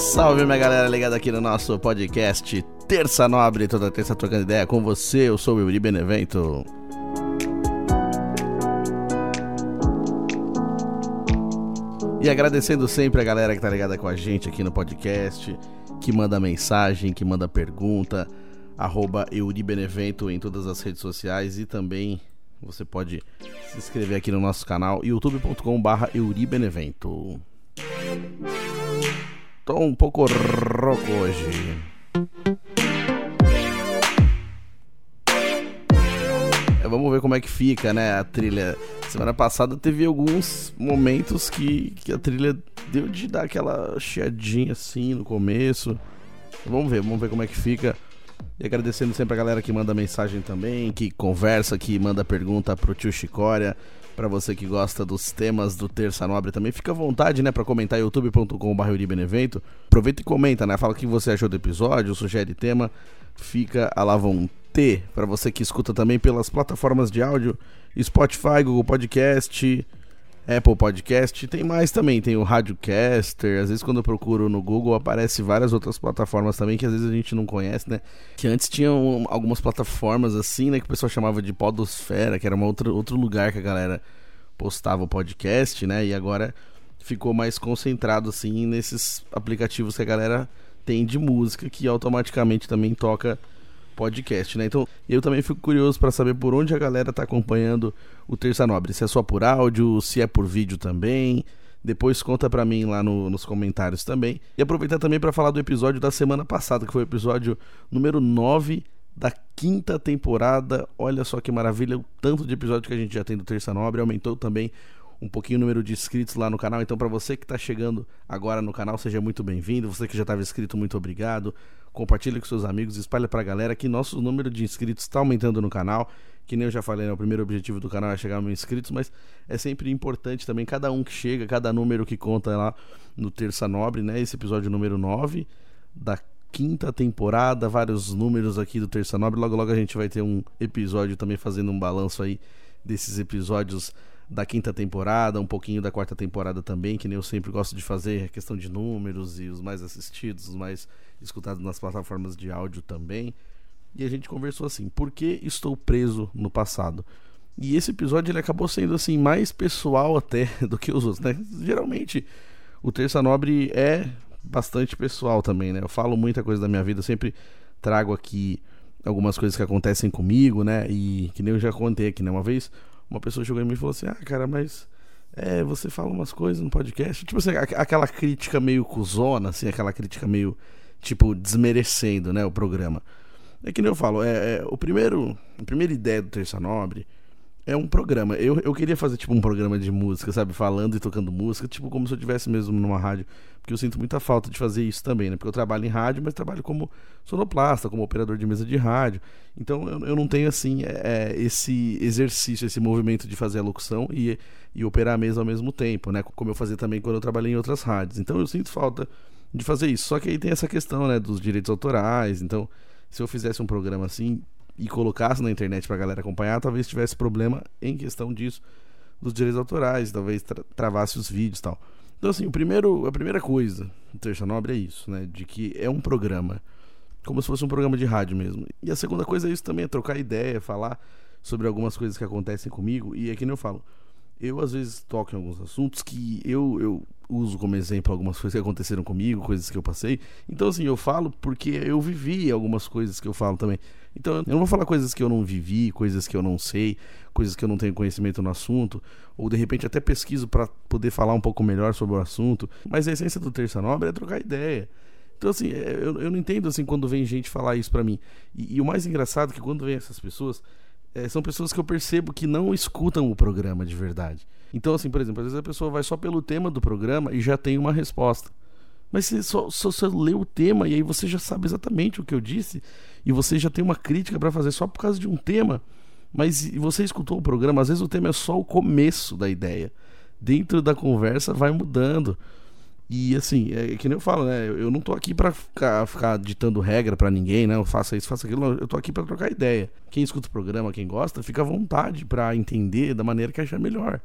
Salve, minha galera ligada aqui no nosso podcast Terça Nobre, toda terça trocando ideia com você, eu sou o Yuri Benevento. E agradecendo sempre a galera que tá ligada com a gente aqui no podcast, que manda mensagem, que manda pergunta, arroba Euribenevento em todas as redes sociais e também você pode se inscrever aqui no nosso canal youtube.com barra Euribenevento. Tô um pouco rouco hoje. É, vamos ver como é que fica, né, a trilha. Semana passada teve alguns momentos que, que a trilha deu de dar aquela chiadinha assim no começo. Vamos ver, vamos ver como é que fica. E agradecendo sempre a galera que manda mensagem também, que conversa, que manda pergunta pro tio Chicória. Para você que gosta dos temas do Terça Nobre também, fica à vontade, né, para comentar youtube.com.br Benevento. Aproveita e comenta, né? Fala o que você achou do episódio, sugere tema. Fica a la vontade para você que escuta também pelas plataformas de áudio, Spotify, Google Podcast, Apple Podcast, tem mais também, tem o Radiocaster, às vezes quando eu procuro no Google aparece várias outras plataformas também que às vezes a gente não conhece, né? Que antes tinham algumas plataformas assim, né, que o pessoal chamava de podosfera, que era um outro, outro lugar que a galera postava o podcast, né? E agora ficou mais concentrado assim nesses aplicativos que a galera tem de música que automaticamente também toca podcast, né? Então, eu também fico curioso para saber por onde a galera tá acompanhando o Terça Nobre. Se é só por áudio, se é por vídeo também. Depois conta para mim lá no, nos comentários também. E aproveitar também para falar do episódio da semana passada, que foi o episódio número 9 da quinta temporada. Olha só que maravilha, o tanto de episódio que a gente já tem do Terça Nobre. Aumentou também um pouquinho o número de inscritos lá no canal. Então, para você que está chegando agora no canal, seja muito bem-vindo. Você que já estava inscrito, muito obrigado. Compartilhe com seus amigos, espalhe para a galera que nosso número de inscritos está aumentando no canal. Que nem eu já falei, né, o primeiro objetivo do canal é chegar a mil inscritos, mas é sempre importante também cada um que chega, cada número que conta lá no Terça Nobre, né? Esse episódio número 9 da quinta temporada, vários números aqui do Terça Nobre. Logo, logo a gente vai ter um episódio também fazendo um balanço aí desses episódios da quinta temporada, um pouquinho da quarta temporada também, que nem eu sempre gosto de fazer, a questão de números e os mais assistidos, os mais escutados nas plataformas de áudio também. E a gente conversou assim, por que estou preso no passado? E esse episódio ele acabou sendo assim mais pessoal até do que os outros, né? Geralmente o Terça Nobre é bastante pessoal também, né? Eu falo muita coisa da minha vida, sempre trago aqui algumas coisas que acontecem comigo, né? E que nem eu já contei aqui, né? Uma vez uma pessoa chegou em mim e falou assim: Ah, cara, mas é, você fala umas coisas no podcast. Tipo assim, aquela crítica meio cuzona, assim, aquela crítica meio, tipo, desmerecendo, né, o programa. É que nem eu falo, é, é o primeiro, a primeira ideia do Terça Nobre é um programa. Eu, eu queria fazer tipo um programa de música, sabe? Falando e tocando música, tipo como se eu estivesse mesmo numa rádio. Porque eu sinto muita falta de fazer isso também, né? Porque eu trabalho em rádio, mas trabalho como sonoplasta, como operador de mesa de rádio. Então eu, eu não tenho assim é, é esse exercício, esse movimento de fazer a locução e, e operar a mesa ao mesmo tempo, né? Como eu fazia também quando eu trabalhei em outras rádios. Então eu sinto falta de fazer isso. Só que aí tem essa questão, né? Dos direitos autorais. Então, se eu fizesse um programa assim, e colocasse na internet pra galera acompanhar, talvez tivesse problema em questão disso, dos direitos autorais, talvez tra travasse os vídeos e tal. Então, assim, o primeiro, a primeira coisa do Terça Nobre é isso, né? De que é um programa, como se fosse um programa de rádio mesmo. E a segunda coisa é isso também, é trocar ideia, falar sobre algumas coisas que acontecem comigo. E é que nem eu falo, eu às vezes toco em alguns assuntos que eu, eu uso como exemplo algumas coisas que aconteceram comigo, coisas que eu passei. Então, assim, eu falo porque eu vivi algumas coisas que eu falo também. Então, eu não vou falar coisas que eu não vivi, coisas que eu não sei, coisas que eu não tenho conhecimento no assunto, ou de repente até pesquiso para poder falar um pouco melhor sobre o assunto. Mas a essência do Terça Nobre é trocar ideia. Então, assim, é, eu, eu não entendo, assim, quando vem gente falar isso para mim. E, e, o mais engraçado é que quando vem essas pessoas, é, são pessoas que eu percebo que não escutam o programa de verdade. Então, assim, por exemplo, às vezes a pessoa vai só pelo tema do programa e já tem uma resposta. Mas você só, só, só lê o tema e aí você já sabe exatamente o que eu disse e você já tem uma crítica para fazer só por causa de um tema. Mas você escutou o programa, às vezes o tema é só o começo da ideia. Dentro da conversa vai mudando. E assim, é que nem eu falo, né? Eu não tô aqui para ficar, ficar ditando regra para ninguém, né? Eu faça isso, faça aquilo. Eu tô aqui para trocar ideia. Quem escuta o programa, quem gosta, fica à vontade para entender da maneira que achar melhor.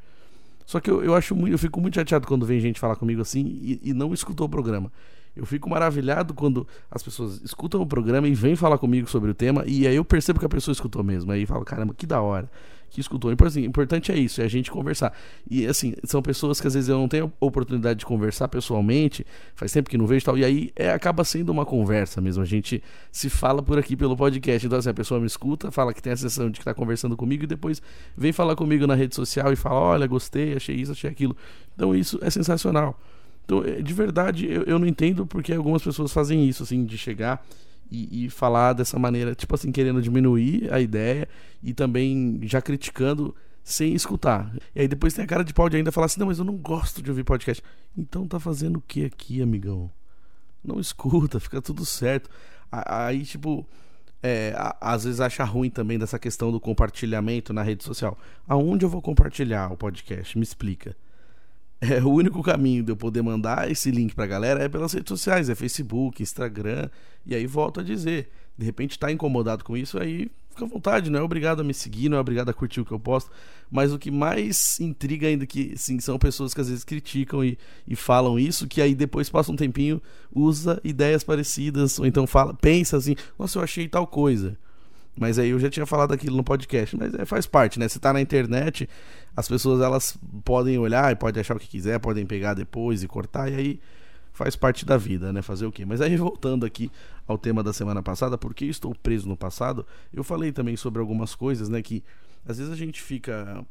Só que eu, eu acho muito, eu fico muito chateado quando vem gente falar comigo assim e, e não escutou o programa. Eu fico maravilhado quando as pessoas escutam o programa e vêm falar comigo sobre o tema, e aí eu percebo que a pessoa escutou mesmo. Aí falo, caramba, que da hora que escutou. Então, assim, importante é isso, é a gente conversar. E assim, são pessoas que às vezes eu não tenho oportunidade de conversar pessoalmente, faz tempo que não vejo e tal, e aí é, acaba sendo uma conversa mesmo. A gente se fala por aqui pelo podcast. Então, assim, a pessoa me escuta, fala que tem a sensação de que está conversando comigo e depois vem falar comigo na rede social e fala: olha, gostei, achei isso, achei aquilo. Então, isso é sensacional. Então, é, de verdade, eu, eu não entendo porque algumas pessoas fazem isso, assim, de chegar e, e, falar dessa maneira, tipo assim, querendo diminuir a ideia e também já criticando sem escutar. E aí depois tem a cara de pau de ainda falar assim: não, mas eu não gosto de ouvir podcast. Então tá fazendo o que aqui, amigão? Não escuta, fica tudo certo. Aí, tipo. É, às vezes acha ruim também dessa questão do compartilhamento na rede social. Aonde eu vou compartilhar o podcast? Me explica. É, o único caminho de eu poder mandar esse link pra galera é pelas redes sociais, é Facebook, Instagram, e aí volto a dizer, de repente tá incomodado com isso, aí fica à vontade, não é obrigado a me seguir, não é obrigado a curtir o que eu posto, mas o que mais intriga ainda que sim, são pessoas que às vezes criticam e, e falam isso, que aí depois passa um tempinho, usa ideias parecidas, ou então fala, pensa assim, nossa, eu achei tal coisa. Mas aí eu já tinha falado aquilo no podcast, mas é, faz parte, né? Se tá na internet, as pessoas elas podem olhar e podem achar o que quiser, podem pegar depois e cortar, e aí faz parte da vida, né? Fazer o quê? Mas aí voltando aqui ao tema da semana passada, porque estou preso no passado, eu falei também sobre algumas coisas, né? Que às vezes a gente fica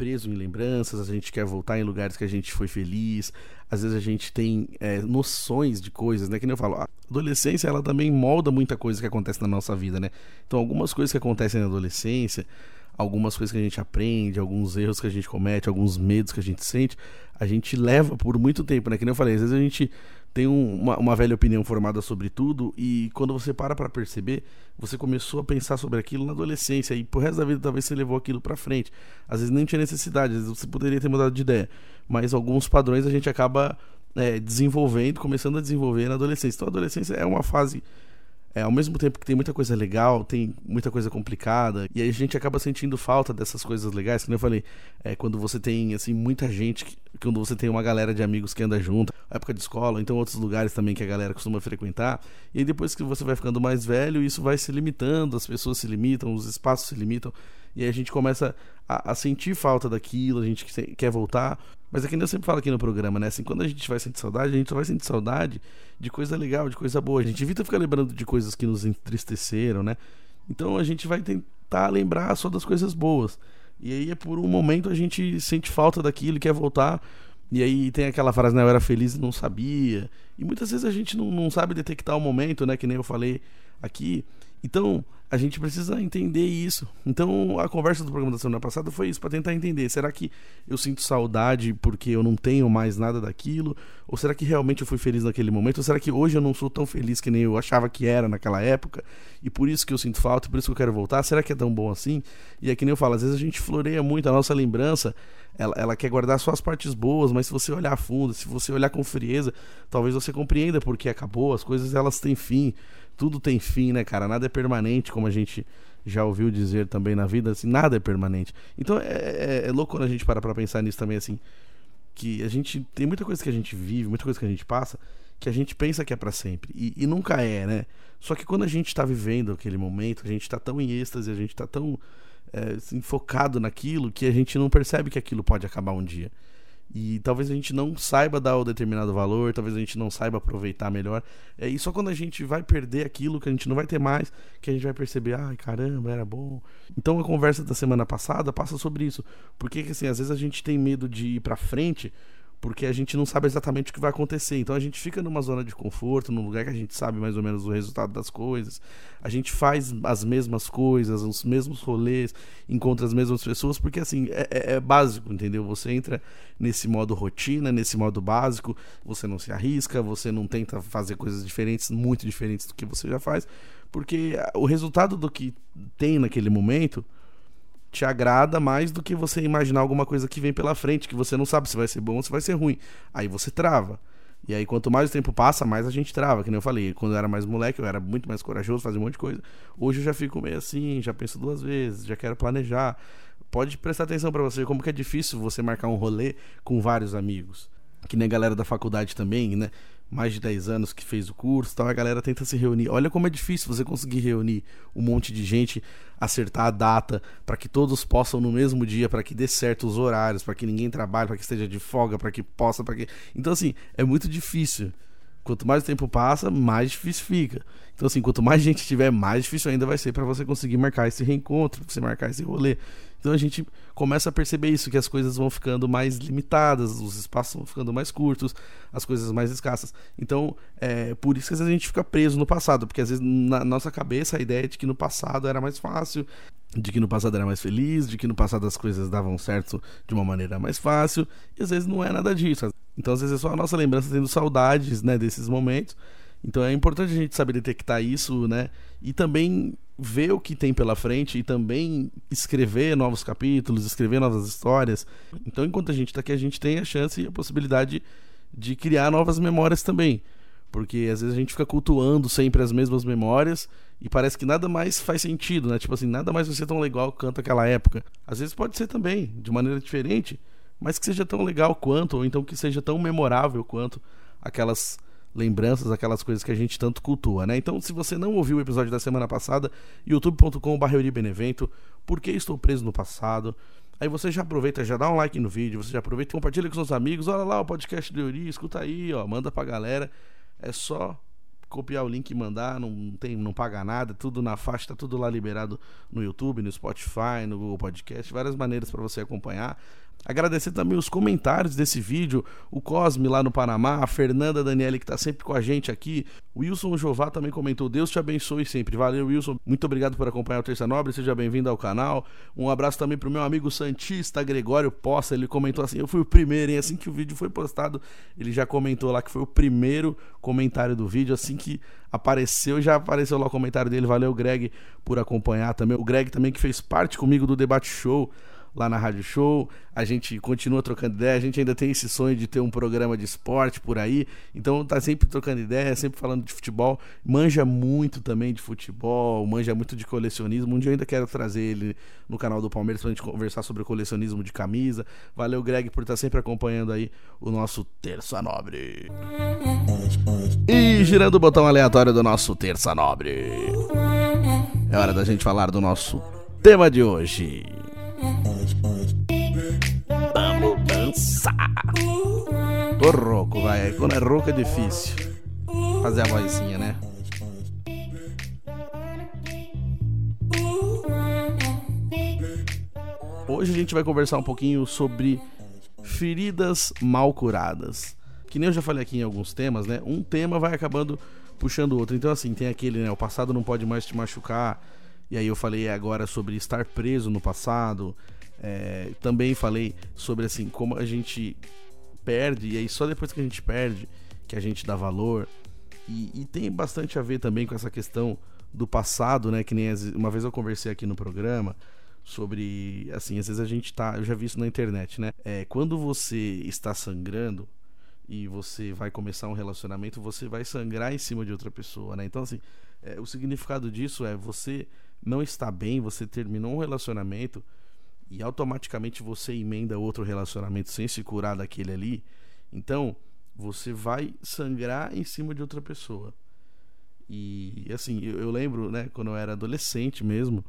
preso em lembranças, a gente quer voltar em lugares que a gente foi feliz, às vezes a gente tem é, noções de coisas, né? Que nem eu falo, a adolescência ela também molda muita coisa que acontece na nossa vida, né? Então algumas coisas que acontecem na adolescência, algumas coisas que a gente aprende, alguns erros que a gente comete, alguns medos que a gente sente, a gente leva por muito tempo, né? Que nem eu falei, às vezes a gente tem um, uma, uma, velha opinião formada sobre tudo e quando você para para perceber, você começou a pensar sobre aquilo na adolescência e pro resto da vida talvez você levou aquilo para frente. Às vezes nem tinha necessidade, às vezes você poderia ter mudado de ideia, mas alguns padrões a gente acaba é, desenvolvendo, começando a desenvolver na adolescência. Então a adolescência é uma fase é, ao mesmo tempo que tem muita coisa legal, tem muita coisa complicada, e a gente acaba sentindo falta dessas coisas legais, como eu falei, é, quando você tem assim muita gente, quando você tem uma galera de amigos que anda junto, época de escola, então outros lugares também que a galera costuma frequentar, e aí depois que você vai ficando mais velho, isso vai se limitando, as pessoas se limitam, os espaços se limitam, e aí a gente começa a, a sentir falta daquilo, a gente quer voltar, mas é que eu sempre falo aqui no programa, né? Assim, quando a gente vai sentir saudade, a gente só vai sentir saudade de coisa legal, de coisa boa. A gente evita ficar lembrando de coisas que nos entristeceram, né? Então a gente vai tentar lembrar só das coisas boas. E aí é por um momento a gente sente falta daquilo e quer voltar. E aí tem aquela frase, né? Eu era feliz e não sabia. E muitas vezes a gente não, não sabe detectar o momento, né? Que nem eu falei aqui. Então, a gente precisa entender isso. Então, a conversa do programa da semana passada foi isso, para tentar entender. Será que eu sinto saudade porque eu não tenho mais nada daquilo? Ou será que realmente eu fui feliz naquele momento? Ou será que hoje eu não sou tão feliz que nem eu achava que era naquela época? E por isso que eu sinto falta, por isso que eu quero voltar? Será que é tão bom assim? E é que nem eu falo, às vezes a gente floreia muito a nossa lembrança, ela, ela quer guardar só as partes boas, mas se você olhar a fundo, se você olhar com frieza, talvez você compreenda porque acabou, as coisas elas têm fim tudo tem fim, né, cara? Nada é permanente, como a gente já ouviu dizer também na vida, assim, nada é permanente. Então é, é, é louco quando a gente para pra pensar nisso também, assim, que a gente tem muita coisa que a gente vive, muita coisa que a gente passa, que a gente pensa que é para sempre, e, e, nunca é, né? Só que quando a gente tá vivendo aquele momento, a gente tá tão em êxtase, a gente tá tão é, assim, focado naquilo, que a gente não percebe que aquilo pode acabar um dia. E talvez a gente não saiba dar o determinado valor, talvez a gente não saiba aproveitar melhor. É, e só quando a gente vai perder aquilo que a gente não vai ter mais, que a gente vai perceber, ai caramba, era bom. Então a conversa da semana passada passa sobre isso. Porque assim, às vezes a gente tem medo de ir pra frente porque a gente não sabe exatamente o que vai acontecer. Então a gente fica numa zona de conforto, num lugar que a gente sabe mais ou menos o resultado das coisas. A gente faz as mesmas coisas, os mesmos rolês, encontra as mesmas pessoas, porque assim, é, é, é básico, entendeu? Você entra nesse modo rotina, nesse modo básico, você não se arrisca, você não tenta fazer coisas diferentes, muito diferentes do que você já faz, porque o resultado do que tem naquele momento te agrada mais do que você imaginar alguma coisa que vem pela frente, que você não sabe se vai ser bom ou se vai ser ruim. Aí você trava. E aí, quanto mais o tempo passa, mais a gente trava, que nem eu falei. Quando eu era mais moleque, eu era muito mais corajoso, fazia um monte de coisa. Hoje eu já fico meio assim, já penso duas vezes, já quero planejar. Pode prestar atenção para você, como que é difícil você marcar um rolê com vários amigos. Que nem a galera da faculdade também, né? Mais de 10 anos que fez o curso, tal, a galera tenta se reunir. Olha como é difícil você conseguir reunir um monte de gente, acertar a data para que todos possam no mesmo dia, para que dê certo os horários, para que ninguém trabalhe, para que esteja de folga, para que possa, para que Então assim, é muito difícil. Quanto mais tempo passa, mais difícil fica. Então, assim, quanto mais gente tiver, mais difícil ainda vai ser para você conseguir marcar esse reencontro, você marcar esse rolê. Então a gente começa a perceber isso, que as coisas vão ficando mais limitadas, os espaços vão ficando mais curtos, as coisas mais escassas. Então, é por isso que às vezes a gente fica preso no passado, porque às vezes na nossa cabeça a ideia é de que no passado era mais fácil, de que no passado era mais feliz, de que no passado as coisas davam certo de uma maneira mais fácil, e às vezes não é nada disso. Então, às vezes é só a nossa lembrança tendo saudades, né, desses momentos. Então é importante a gente saber detectar isso, né? E também ver o que tem pela frente e também escrever novos capítulos, escrever novas histórias. Então, enquanto a gente está aqui, a gente tem a chance e a possibilidade de criar novas memórias também. Porque às vezes a gente fica cultuando sempre as mesmas memórias e parece que nada mais faz sentido, né? Tipo assim, nada mais vai ser tão legal quanto aquela época. Às vezes pode ser também, de maneira diferente, mas que seja tão legal quanto, ou então que seja tão memorável quanto aquelas lembranças, aquelas coisas que a gente tanto cultua, né? Então, se você não ouviu o episódio da semana passada, youtube.com.br Benevento, Por que estou preso no passado? Aí você já aproveita, já dá um like no vídeo, você já aproveita e compartilha com seus amigos. Olha lá o podcast do Euri, escuta aí, ó, manda pra galera. É só copiar o link e mandar, não tem, não paga nada, tudo na faixa, tá tudo lá liberado no YouTube, no Spotify, no Google Podcast, várias maneiras para você acompanhar. Agradecer também os comentários desse vídeo, o Cosme lá no Panamá, a Fernanda Daniele que está sempre com a gente aqui, o Wilson Jová também comentou, Deus te abençoe sempre. Valeu, Wilson, muito obrigado por acompanhar o Terça Nobre, seja bem-vindo ao canal. Um abraço também pro meu amigo Santista Gregório Poça, ele comentou assim, eu fui o primeiro, hein? Assim que o vídeo foi postado, ele já comentou lá que foi o primeiro comentário do vídeo, assim que apareceu, já apareceu lá o comentário dele, valeu Greg por acompanhar também. O Greg também que fez parte comigo do Debate Show, lá na Rádio Show. A gente continua trocando ideia, a gente ainda tem esse sonho de ter um programa de esporte por aí. Então tá sempre trocando ideia, sempre falando de futebol. Manja muito também de futebol, manja muito de colecionismo. Um dia eu ainda quero trazer ele no canal do Palmeiras pra gente conversar sobre colecionismo de camisa. Valeu, Greg, por estar sempre acompanhando aí o nosso Terça Nobre. E girando o botão aleatório do nosso Terça Nobre. É hora da gente falar do nosso tema de hoje. Dançar. Tô rouco, vai. Quando é rouco é difícil. Fazer a vozinha, né? Hoje a gente vai conversar um pouquinho sobre feridas mal curadas. Que nem eu já falei aqui em alguns temas, né? Um tema vai acabando puxando o outro. Então, assim, tem aquele, né? O passado não pode mais te machucar e aí eu falei agora sobre estar preso no passado. É, também falei sobre assim como a gente perde e aí só depois que a gente perde que a gente dá valor. E, e tem bastante a ver também com essa questão do passado, né? Que nem uma vez eu conversei aqui no programa sobre assim às vezes a gente tá eu já vi isso na internet né é, quando você está sangrando e você vai começar um relacionamento você vai sangrar em cima de outra pessoa né então assim é, o significado disso é você não está bem, você terminou um relacionamento e automaticamente você emenda outro relacionamento sem se curar daquele ali, então você vai sangrar em cima de outra pessoa. E assim, eu, eu lembro, né, quando eu era adolescente mesmo,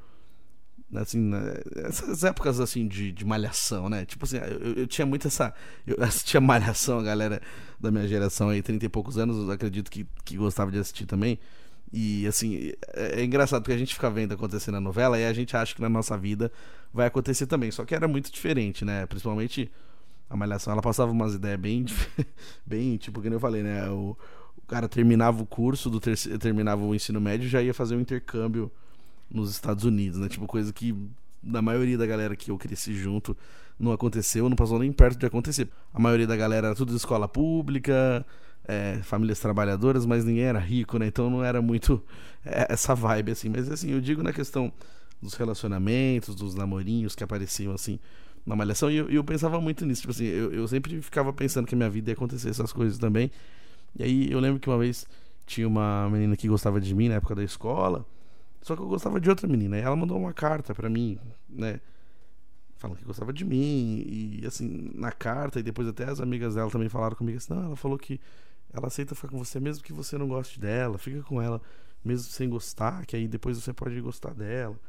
assim, né, essas épocas assim de, de malhação, né? Tipo assim, eu, eu tinha muito essa. Eu assistia malhação, a galera da minha geração aí, 30 e poucos anos, acredito que, que gostava de assistir também. E assim, é, é, engraçado porque a gente fica vendo acontecer na novela e a gente acha que na nossa vida vai acontecer também. Só que era muito diferente, né? Principalmente a Malhação, ela passava umas ideias bem, bem, tipo, que eu falei, né? O, o cara terminava o curso, do terceiro, terminava o ensino médio já ia fazer um intercâmbio nos Estados Unidos, né? Tipo, coisa que na maioria da galera que eu cresci junto não aconteceu, não passou nem perto de acontecer. A maioria da galera era tudo de escola pública, é, famílias trabalhadoras, mas ninguém era rico, né? Então não era muito é, essa vibe, assim. Mas assim, eu digo na questão dos relacionamentos, dos namorinhos que apareciam, assim, na malhação, e eu, eu pensava muito nisso. Tipo assim, eu, eu sempre ficava pensando que a minha vida ia acontecer essas coisas também. E aí eu lembro que uma vez tinha uma menina que gostava de mim na época da escola, só que eu gostava de outra menina. E ela mandou uma carta para mim, né? Falando que gostava de mim. E assim, na carta, e depois até as amigas dela também falaram comigo assim: não, ela falou que ela aceita ficar com você mesmo que você não goste dela. Fica com ela mesmo sem gostar, que aí depois você pode gostar dela.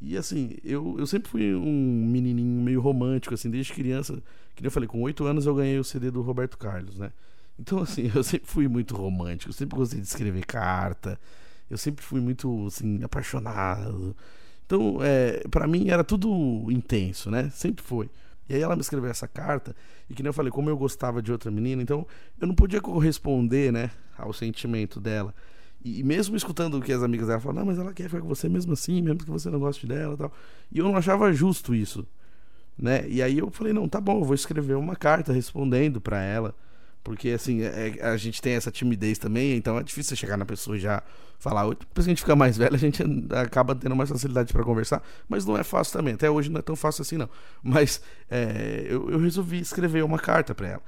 E assim, eu, eu sempre fui um menininho meio romântico, assim, desde criança. Que eu falei, com oito anos eu ganhei o CD do Roberto Carlos, né? Então, assim, eu sempre fui muito romântico, sempre gostei de escrever carta, eu sempre fui muito, assim, apaixonado. Então, é, para mim era tudo intenso, né? Sempre foi. E aí ela me escreveu essa carta, e que nem eu falei, como eu gostava de outra menina, então eu não podia corresponder, né, ao sentimento dela. E mesmo escutando o que as amigas dela falavam, não, mas ela quer ficar com você mesmo assim, mesmo que você não goste dela tal. E eu não achava justo isso, né? E aí eu falei, não, tá bom, eu vou escrever uma carta respondendo para ela. Porque, assim, é, é, a gente tem essa timidez também, então é difícil chegar na pessoa e já falar. Depois que a gente fica mais velho, a gente acaba tendo mais facilidade para conversar, mas não é fácil também. Até hoje não é tão fácil assim, não. Mas é, eu, eu resolvi escrever uma carta para ela.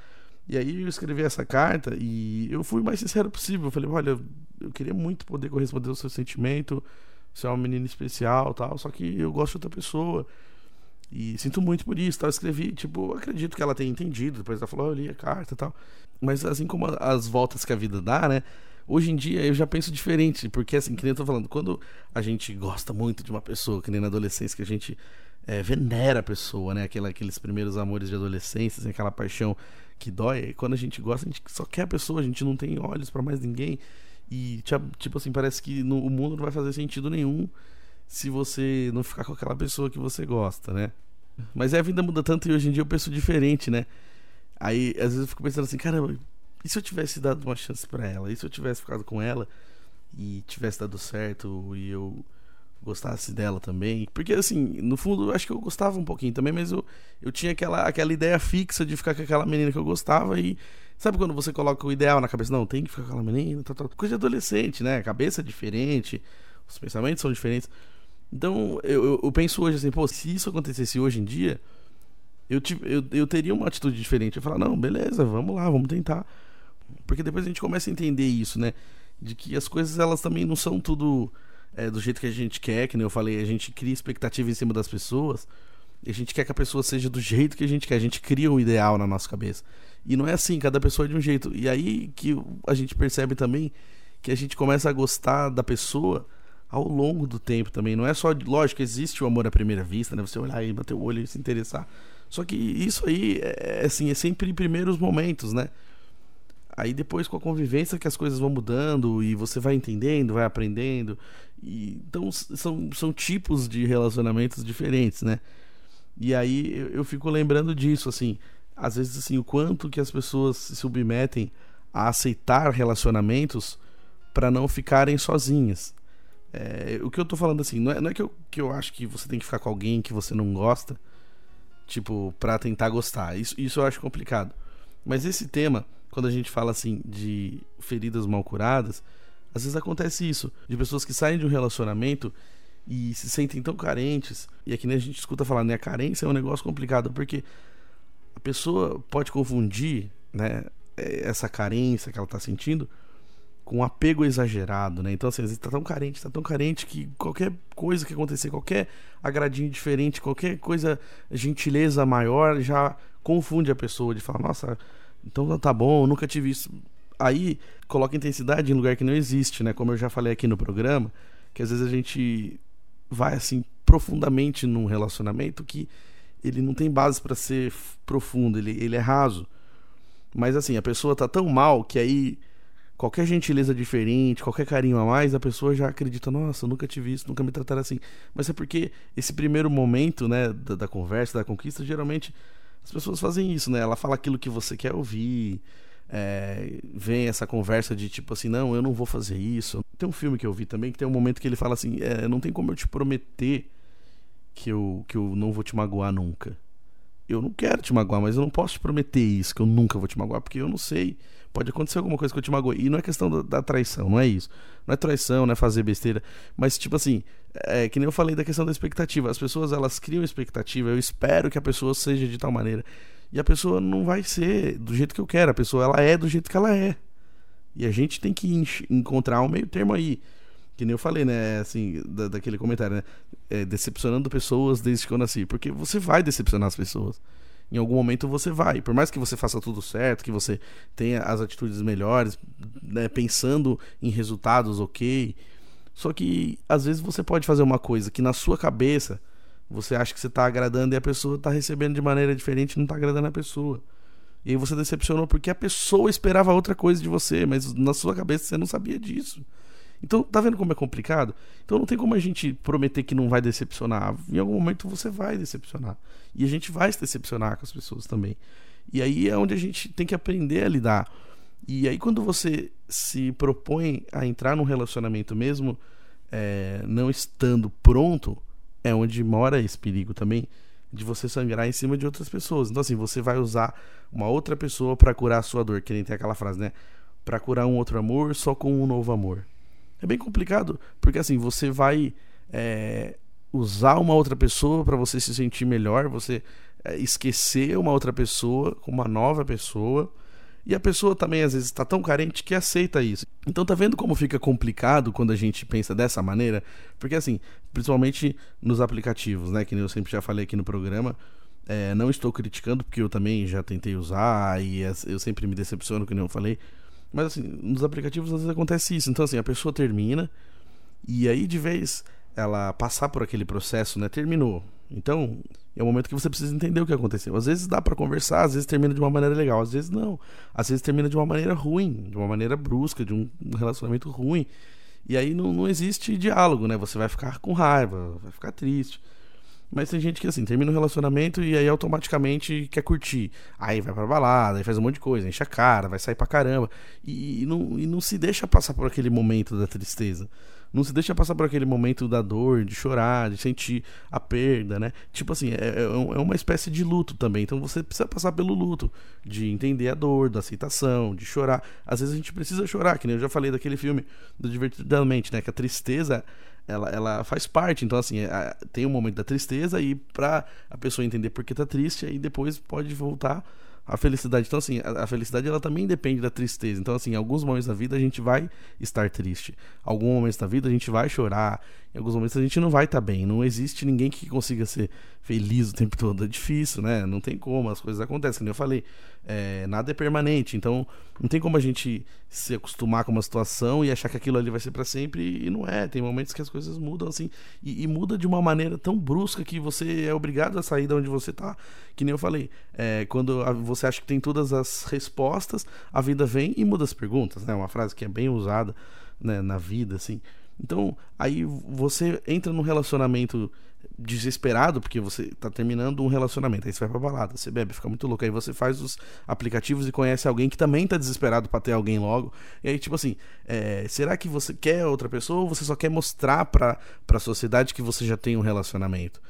E aí eu escrevi essa carta e eu fui o mais sincero possível. Eu falei, olha, eu queria muito poder corresponder ao seu sentimento, você é uma menina especial tal, só que eu gosto de outra pessoa. E sinto muito por isso, tal. Eu escrevi, tipo, acredito que ela tenha entendido. Depois ela falou, eu li a carta tal. Mas assim como as voltas que a vida dá, né? Hoje em dia eu já penso diferente, porque assim, que nem eu tô falando, quando a gente gosta muito de uma pessoa, que nem na adolescência, que a gente é, venera a pessoa, né? Aquela, aqueles primeiros amores de adolescência, assim, aquela paixão que dói. Quando a gente gosta, a gente só quer a pessoa, a gente não tem olhos para mais ninguém. E, tipo assim, parece que no, o mundo não vai fazer sentido nenhum se você não ficar com aquela pessoa que você gosta, né? Mas é, a vida muda tanto e hoje em dia eu penso diferente, né? Aí, às vezes eu fico pensando assim, caramba, e se eu tivesse dado uma chance para ela? E se eu tivesse ficado com ela e tivesse dado certo e eu gostasse dela também. Porque, assim, no fundo, eu acho que eu gostava um pouquinho também, mas eu, eu tinha aquela, aquela ideia fixa de ficar com aquela menina que eu gostava e. Sabe quando você coloca o ideal na cabeça? Não, tem que ficar com aquela menina, tal, tal. coisa de adolescente, né? A cabeça é diferente, os pensamentos são diferentes. Então, eu, eu, eu, penso hoje assim, pô, se isso acontecesse hoje em dia, eu, eu, eu teria uma atitude diferente. Eu falar, não, beleza, vamos lá, vamos tentar. Porque depois a gente começa a entender isso, né? De que as coisas, elas também não são tudo é, do jeito que a gente quer, que nem eu falei, a gente cria expectativa em cima das pessoas, e a gente quer que a pessoa seja do jeito que a gente quer, a gente cria um ideal na nossa cabeça. E não é assim, cada pessoa é de um jeito. E aí que a gente percebe também que a gente começa a gostar da pessoa ao longo do tempo também. Não é só, lógico, existe o amor à primeira vista, né? Você olhar e bater o olho e se interessar. Só que isso aí é assim, é sempre em primeiros momentos, né? Aí depois com a convivência que as coisas vão mudando e você vai entendendo, vai aprendendo. E, então são, são tipos de relacionamentos diferentes, né? E aí eu, eu fico lembrando disso, assim, às vezes assim, o quanto que as pessoas se submetem a aceitar relacionamentos para não ficarem sozinhas. É, o que eu tô falando assim, não é, não é que, eu, que eu acho que você tem que ficar com alguém que você não gosta, tipo, pra tentar gostar. Isso, isso eu acho complicado. Mas esse tema quando a gente fala assim de feridas mal curadas, às vezes acontece isso, de pessoas que saem de um relacionamento e se sentem tão carentes, e é nem a gente escuta falar, né, a carência é um negócio complicado, porque a pessoa pode confundir, né, é, essa carência que ela está sentindo com um apego exagerado, né? Então, assim, às vezes tá tão carente, tá tão carente que qualquer coisa que acontecer, qualquer agradinho diferente, qualquer coisa, gentileza maior, já confunde a pessoa de falar, nossa, então tá bom, eu nunca tive isso. Aí coloca intensidade em lugar que não existe, né? Como eu já falei aqui no programa, que às vezes a gente vai assim profundamente num relacionamento que ele não tem base para ser profundo, ele, ele é raso. Mas assim, a pessoa tá tão mal que aí qualquer gentileza diferente, qualquer carinho a mais, a pessoa já acredita, nossa, nunca tive isso, nunca me trataram assim. Mas é porque esse primeiro momento, né, da, da conversa, da conquista, geralmente As pessoas fazem isso, né? Ela fala aquilo que você quer ouvir. É, vem essa conversa de tipo assim, não, eu não vou fazer isso. Tem um filme que eu vi também que tem um momento que ele fala assim: é, não tem como eu te prometer que eu, que eu não vou te magoar nunca. Eu não quero te magoar, mas eu não posso te prometer isso, que eu nunca vou te magoar, porque eu não sei. Pode acontecer alguma coisa que eu te magoe. E não é questão da, traição, não é isso. Não é traição, não é fazer besteira. Mas, tipo assim, é que nem eu falei da questão da expectativa. As pessoas, elas criam expectativa. Eu espero que a pessoa seja de tal maneira. E a pessoa não vai ser do jeito que eu quero. A pessoa, ela é do jeito que ela é. E a gente tem que encontrar um meio termo aí. Que nem eu falei, né? Assim, da, daquele comentário, né? É, decepcionando pessoas desde que eu nasci. Porque você vai decepcionar as pessoas. Em algum momento você vai. Por mais que você faça tudo certo, que você tenha as atitudes melhores, né, pensando em resultados ok. Só que às vezes você pode fazer uma coisa que na sua cabeça você acha que você está agradando e a pessoa está recebendo de maneira diferente e não está agradando a pessoa. E aí você decepcionou porque a pessoa esperava outra coisa de você, mas na sua cabeça você não sabia disso. Então, tá vendo como é complicado? Então não tem como a gente prometer que não vai decepcionar. Em algum momento você vai decepcionar. E a gente vai se decepcionar com as pessoas também. E aí é onde a gente tem que aprender a lidar. E aí quando você se propõe a entrar num relacionamento mesmo, é, não estando pronto, é onde mora esse perigo também de você sangrar em cima de outras pessoas. Então assim, você vai usar uma outra pessoa para curar a sua dor, que nem tem aquela frase, né? Para curar um outro amor só com um novo amor. É bem complicado, porque assim, você vai é, usar uma outra pessoa para você se sentir melhor, você é, esquecer uma outra pessoa uma nova pessoa. E a pessoa também às vezes está tão carente que aceita isso. Então tá vendo como fica complicado quando a gente pensa dessa maneira? Porque assim, principalmente nos aplicativos, né? Que eu sempre já falei aqui no programa. É, não estou criticando porque eu também já tentei usar e eu sempre me decepciono, que nem eu falei. Mas assim, nos aplicativos às vezes acontece isso. Então assim, a pessoa termina e aí de vez ela passar por aquele processo, né, terminou. Então, é o momento que você precisa entender o que aconteceu. Às vezes dá para conversar, às vezes termina de uma maneira legal, às vezes não. Às vezes termina de uma maneira ruim, de uma maneira brusca, de um relacionamento ruim. E aí não, não existe diálogo, né? Você vai ficar com raiva, vai ficar triste. Mas tem gente que assim, termina o relacionamento e aí automaticamente quer curtir. Aí vai pra balada, aí faz um monte de coisa, enche a cara, vai sair pra caramba. E, e, não, e não se deixa passar por aquele momento da tristeza. Não se deixa passar por aquele momento da dor, de chorar, de sentir a perda, né? Tipo assim, é, é, é uma espécie de luto também. Então você precisa passar pelo luto, de entender a dor, da aceitação, de chorar. Às vezes a gente precisa chorar, que nem eu já falei daquele filme do Divertidamente, né? Que a tristeza ela, ela faz parte. Então, assim, é, tem um momento da tristeza e pra a pessoa entender por que tá triste, aí depois pode voltar a felicidade. Então, assim, a, a, felicidade ela também depende da tristeza. Então, assim, em alguns momentos da vida a gente vai estar triste. Alguns momentos da vida a gente vai chorar. Em alguns momentos a gente não vai estar tá bem. Não existe ninguém que consiga ser feliz o tempo todo. É difícil, né? Não tem como, as coisas acontecem. Como eu falei, é, nada é permanente. Então, não tem como a gente se acostumar com uma situação e achar que aquilo ali vai ser para sempre. E não é. Tem momentos que as coisas mudam assim. E, e, muda de uma maneira tão brusca que você é obrigado a sair de onde você tá. Que nem eu falei. É, quando você acha que tem todas as respostas, a vida vem e muda as perguntas. Né? Uma frase que é bem usada né, na vida, assim. Então, aí você entra num relacionamento desesperado, porque você tá terminando um relacionamento, aí você vai pra balada, você bebe, fica muito louco, aí você faz os aplicativos e conhece alguém que também tá desesperado para ter alguém logo, e aí tipo assim, é, será que você quer outra pessoa ou você só quer mostrar pra, pra sociedade que você já tem um relacionamento?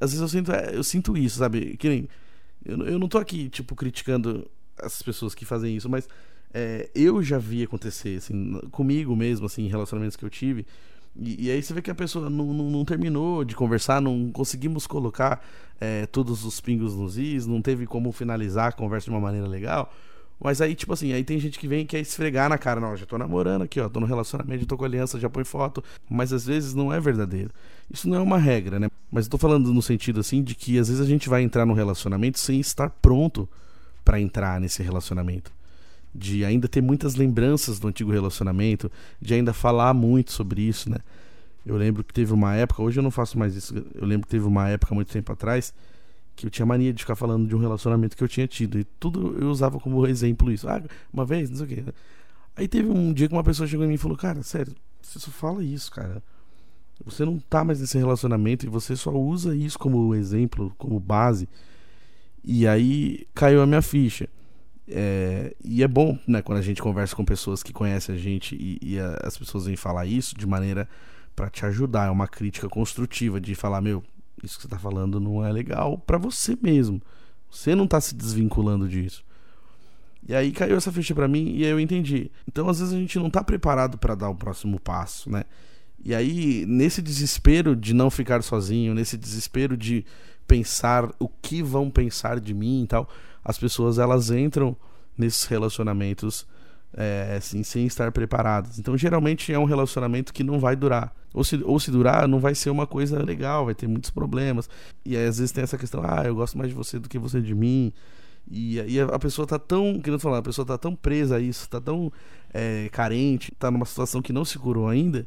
Às vezes eu sinto, é, eu sinto isso, sabe, que nem, eu, eu não tô aqui, tipo, criticando essas pessoas que fazem isso, mas é, eu já vi acontecer, assim, comigo mesmo, assim, em relacionamentos que eu tive. E, e aí você vê que a pessoa não, não, não, terminou de conversar, não conseguimos colocar é, todos os pingos nos is, não teve como finalizar a conversa de uma maneira legal. Mas aí, tipo assim, aí tem gente que vem e quer esfregar na cara. Não, já tô namorando aqui, ó, tô no relacionamento, tô com aliança, já põe foto. Mas às vezes não é verdadeiro. Isso não é uma regra, né? Mas eu tô falando no sentido, assim, de que às vezes a gente vai entrar no relacionamento sem estar pronto para entrar nesse relacionamento de ainda ter muitas lembranças do antigo relacionamento, de ainda falar muito sobre isso, né? Eu lembro que teve uma época, hoje eu não faço mais isso, eu lembro que teve uma época muito tempo atrás que eu tinha mania de ficar falando de um relacionamento que eu tinha tido e tudo eu usava como exemplo isso. Ah, uma vez, não sei o quê. Aí teve um dia que uma pessoa chegou em mim e falou: "Cara, sério, você só fala isso, cara. Você não tá mais nesse relacionamento e você só usa isso como exemplo, como base". E aí caiu a minha ficha. É, e é bom, né, quando a gente conversa com pessoas que conhecem a gente e, e a, as pessoas vêm falar isso de maneira para te ajudar. É uma crítica construtiva de falar, meu, isso que você tá falando não é legal para você mesmo. Você não tá se desvinculando disso. E aí caiu essa ficha para mim e aí eu entendi. Então, às vezes a gente não tá preparado para dar o próximo passo, né? E aí, nesse desespero de não ficar sozinho, nesse desespero de pensar o que vão pensar de mim e tal, as pessoas elas entram nesses relacionamentos é, assim, sem estar preparadas. Então, geralmente é um relacionamento que não vai durar. Ou se, ou se durar, não vai ser uma coisa legal, vai ter muitos problemas. E aí, às vezes tem essa questão: ah, eu gosto mais de você do que você de mim. E, e a pessoa tá tão, querendo falar, a pessoa tá tão presa a isso, tá tão é, carente, tá numa situação que não se curou ainda,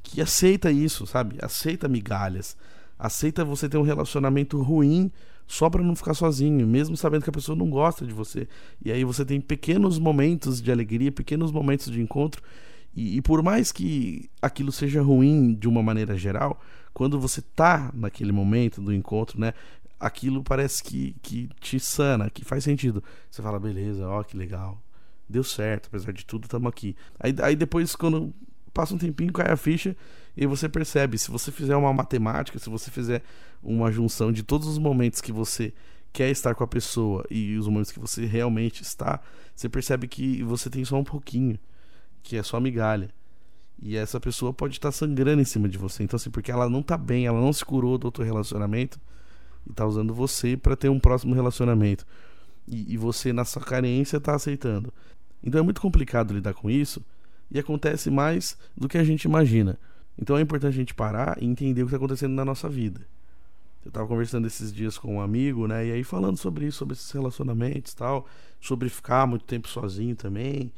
que aceita isso, sabe? Aceita migalhas. Aceita você ter um relacionamento ruim só para não ficar sozinho, mesmo sabendo que a pessoa não gosta de você. E aí você tem pequenos momentos de alegria, pequenos momentos de encontro. E, e por mais que aquilo seja ruim de uma maneira geral, quando você tá naquele momento do encontro, né? Aquilo parece que, que te sana, que faz sentido. Você fala, beleza, ó, que legal. Deu certo, apesar de tudo, estamos aqui. Aí, aí depois, quando passa um tempinho, cai a ficha e você percebe. Se você fizer uma matemática, se você fizer uma junção de todos os momentos que você quer estar com a pessoa e os momentos que você realmente está, você percebe que você tem só um pouquinho, que é só migalha. E essa pessoa pode estar sangrando em cima de você. Então, assim, porque ela não tá bem, ela não se curou do outro relacionamento e tá usando você para ter um próximo relacionamento. E, e você, na sua carência, tá aceitando. Então é muito complicado lidar com isso e acontece mais do que a gente imagina. Então é importante a gente parar e entender o que está acontecendo na nossa vida. Eu estava conversando esses dias com um amigo, né? E aí falando sobre isso, sobre esses relacionamentos tal, sobre ficar muito tempo sozinho também.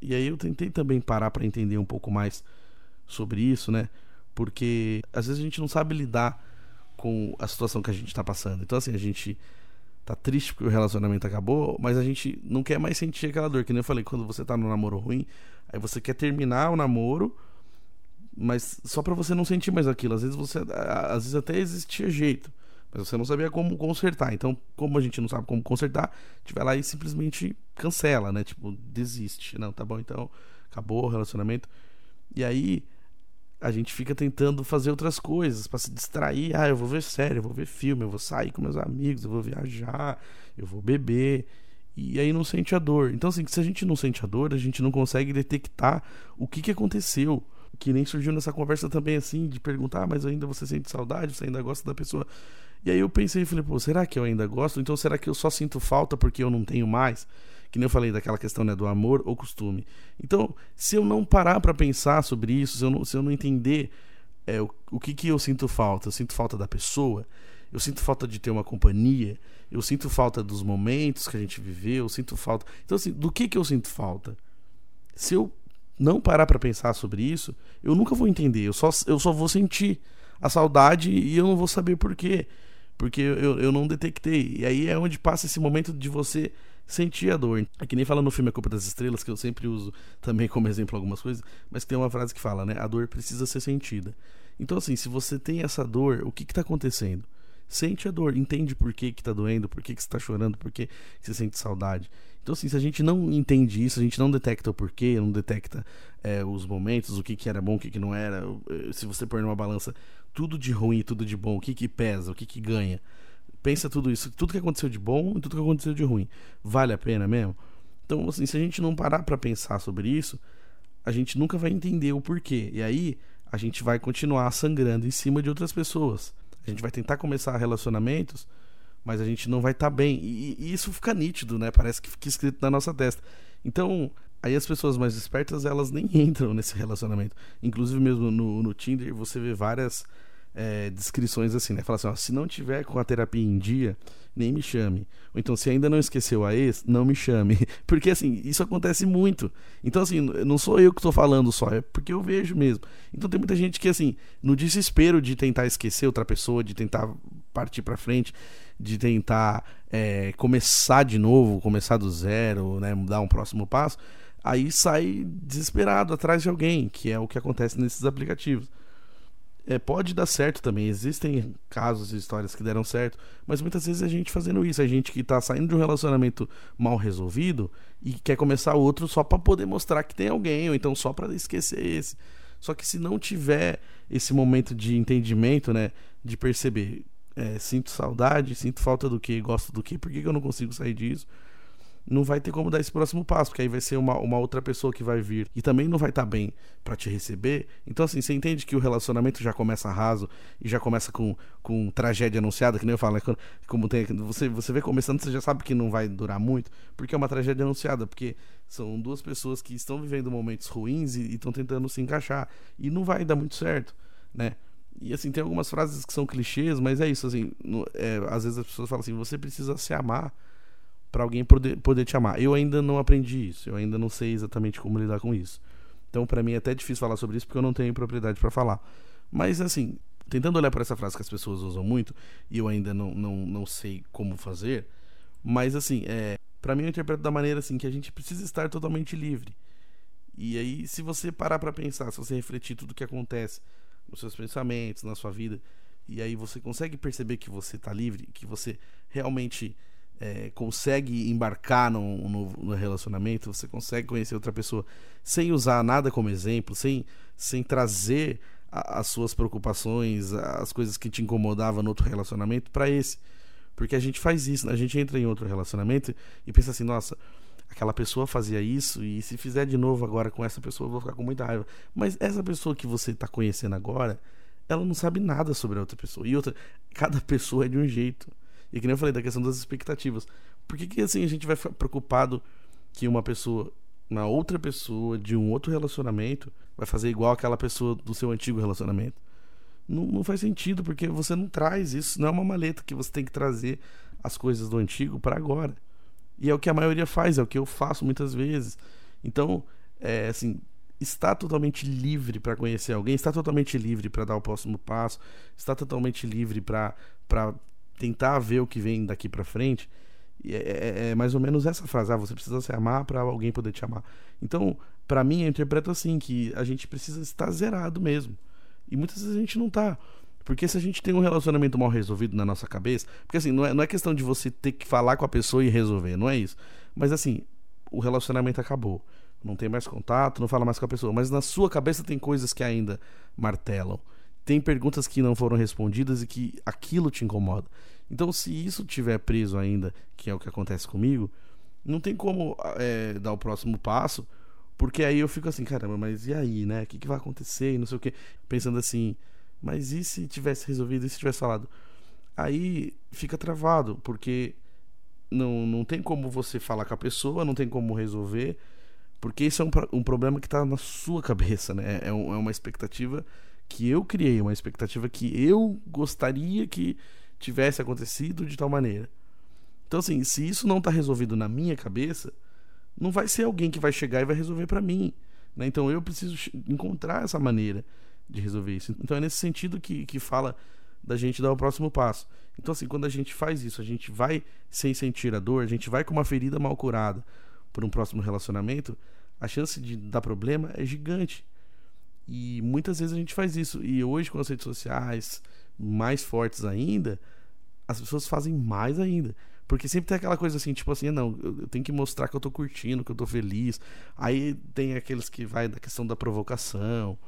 E aí eu tentei também parar para entender um pouco mais sobre isso, né? Porque às vezes a gente não sabe lidar com a situação que a gente está passando. Então assim, a gente tá triste porque o relacionamento acabou, mas a gente não quer mais sentir aquela dor, que nem eu falei, quando você tá no namoro ruim, aí você quer terminar o namoro mas só para você não sentir mais aquilo. Às vezes você, às vezes até existia jeito, mas você não sabia como consertar. Então, como a gente não sabe como consertar, vai lá e simplesmente cancela, né? Tipo, desiste. Não, tá bom, então acabou o relacionamento. E aí a gente fica tentando fazer outras coisas para se distrair. Ah, eu vou ver série, eu vou ver filme, eu vou sair com meus amigos, eu vou viajar, eu vou beber. E aí não sente a dor. Então, assim, se a gente não sente a dor, a gente não consegue detectar o que, que aconteceu que nem surgiu nessa conversa também assim, de perguntar, ah, mas ainda você sente saudade, você ainda gosta da pessoa. E aí eu pensei e falei, pô, será que eu ainda gosto? Então será que eu só sinto falta porque eu não tenho mais? Que nem eu falei daquela questão né, do amor ou costume. Então, se eu não parar para pensar sobre isso, se eu não, se eu não entender é, o, o que, que eu sinto falta, eu sinto falta da pessoa, eu sinto falta de ter uma companhia, eu sinto falta dos momentos que a gente viveu, eu sinto falta. Então, assim, do que, que eu sinto falta? Se eu não parar para pensar sobre isso, eu nunca vou entender. Eu só, eu só vou sentir a saudade e eu não vou saber por quê. Porque eu, eu não detectei. E aí é onde passa esse momento de você sentir a dor. É que nem fala no filme A Culpa das Estrelas, que eu sempre uso também como exemplo algumas coisas, mas tem uma frase que fala, né? A dor precisa ser sentida. Então, assim, se você tem essa dor, o que está acontecendo? Sente a dor, entende por que, que tá doendo, por que, que você tá chorando, por que, que você sente saudade. Então, assim, se a gente não entende isso, a gente não detecta o porquê, não detecta é, os momentos, o que, que era bom, o que, que não era. Eh, se você pôr numa balança tudo de ruim e tudo de bom, o que, que pesa, o que, que ganha. Pensa tudo isso, tudo que aconteceu de bom e tudo que aconteceu de ruim. Vale a pena mesmo? Então, assim, se a gente não parar para pensar sobre isso, a gente nunca vai entender o porquê. E aí, a gente vai continuar sangrando em cima de outras pessoas. A gente vai tentar começar relacionamentos mas a gente não vai estar tá bem. E, e, isso fica nítido, né? Parece que fica escrito na nossa testa. Então, aí as pessoas mais espertas, elas nem entram nesse relacionamento. Inclusive, mesmo no, no Tinder, você vê várias é, descrições assim, né? Fala assim, ó, se não tiver com a terapia em dia, nem me chame. Ou então, se ainda não esqueceu a ex, não me chame. Porque assim, isso acontece muito. Então, assim, não sou eu que estou falando só, é porque eu vejo mesmo. Então tem muita gente que, assim, no desespero de tentar esquecer outra pessoa, de tentar partir para frente, de tentar é, começar de novo, começar do zero, né, dar um próximo passo, aí sai desesperado atrás de alguém, que é o que acontece nesses aplicativos. É, pode dar certo também. Existem casos e histórias que deram certo, mas muitas vezes a gente fazendo isso, a gente que tá saindo de um relacionamento mal resolvido e quer começar outro só para poder mostrar que tem alguém, ou então só para esquecer esse. Só que se não tiver esse momento de entendimento, né, de perceber, é, sinto saudade, sinto falta do que, gosto do que, por que, que eu não consigo sair disso? Não vai ter como dar esse próximo passo, porque aí vai ser uma, uma outra pessoa que vai vir e também não vai estar tá bem para te receber. Então, assim, você entende que o relacionamento já começa raso e já começa com, com tragédia anunciada, que nem eu falo, né? como tem, você, você vê começando, você já sabe que não vai durar muito, porque é uma tragédia anunciada, porque são duas pessoas que estão vivendo momentos ruins e estão tentando se encaixar, e não vai dar muito certo, né? E assim, tem algumas frases que são clichês, mas é isso, assim, no, é, às vezes as pessoas falam assim, você precisa se amar para alguém poder, poder te amar. Eu ainda não aprendi isso, eu ainda não sei exatamente como lidar com isso. Então, para mim é até difícil falar sobre isso porque eu não tenho propriedade para falar. Mas, assim, tentando olhar para essa frase que as pessoas usam muito, e eu ainda não, não, não sei como fazer, mas, assim, é, para mim eu interpreto da maneira assim que a gente precisa estar totalmente livre. E aí, se você parar para pensar, se você refletir tudo o que acontece nos seus pensamentos, na sua vida, e aí você consegue perceber que você está livre, que você realmente é, consegue embarcar no, no, no, relacionamento, você consegue conhecer outra pessoa sem usar nada como exemplo, sem, sem trazer a, as suas preocupações, as coisas que te incomodavam no outro relacionamento para esse. Porque a gente faz isso, né? a gente entra em outro relacionamento e pensa assim, nossa, aquela pessoa fazia isso e se fizer de novo agora com essa pessoa eu vou ficar com muita raiva. Mas essa pessoa que você está conhecendo agora, ela não sabe nada sobre a outra pessoa. E outra, cada pessoa é de um jeito. E que nem eu falei da questão das expectativas. Por que, que assim a gente vai preocupado que uma pessoa, uma outra pessoa de um outro relacionamento vai fazer igual aquela pessoa do seu antigo relacionamento? Não, não faz sentido, porque você não traz isso, não é uma maleta que você tem que trazer as coisas do antigo para agora. E é o que a maioria faz, é o que eu faço muitas vezes. Então, é assim, está totalmente livre para conhecer alguém, está totalmente livre para dar o próximo passo, está totalmente livre para tentar ver o que vem daqui para frente, é, é, é, mais ou menos essa frase: ah, você precisa se amar para alguém poder te amar. Então, para mim, eu interpreto assim: que a gente precisa estar zerado mesmo. E muitas vezes a gente não tá. Porque se a gente tem um relacionamento mal resolvido na nossa cabeça, porque assim, não é, não é questão de você ter que falar com a pessoa e resolver, não é isso. Mas assim, o relacionamento acabou. Não tem mais contato, não fala mais com a pessoa. Mas na sua cabeça tem coisas que ainda martelam tem perguntas que não foram respondidas e que aquilo te incomoda. Então, se isso tiver preso ainda, que é o que acontece comigo, não tem como é, dar o próximo passo, porque aí eu fico assim, caramba, mas e aí, né? O que, que vai acontecer? E não sei o que. Pensando assim, mas e se tivesse resolvido? E se tivesse falado? Aí fica travado, porque não, não tem como você falar com a pessoa, não tem como resolver, porque isso é um, um problema que está na sua cabeça, né? É, um, é uma expectativa que eu criei, uma expectativa que eu gostaria que tivesse acontecido de tal maneira. Então, assim, se isso não está resolvido na minha cabeça, não vai ser alguém que vai chegar e vai resolver para mim. Né? Então, eu preciso encontrar essa maneira de resolver isso. Então, é nesse sentido que, que fala da gente dar o próximo passo. Então, assim, quando a gente faz isso, a gente vai sem sentir a dor, a gente vai com uma ferida mal curada por um próximo relacionamento, a chance de dar problema é gigante. E muitas vezes a gente faz isso. E hoje, com as redes sociais mais fortes ainda, as pessoas fazem mais ainda. Porque sempre tem aquela coisa assim, tipo assim, não, eu tenho que mostrar que eu tô curtindo, que eu tô feliz. Aí tem aqueles que vai da questão da provocação.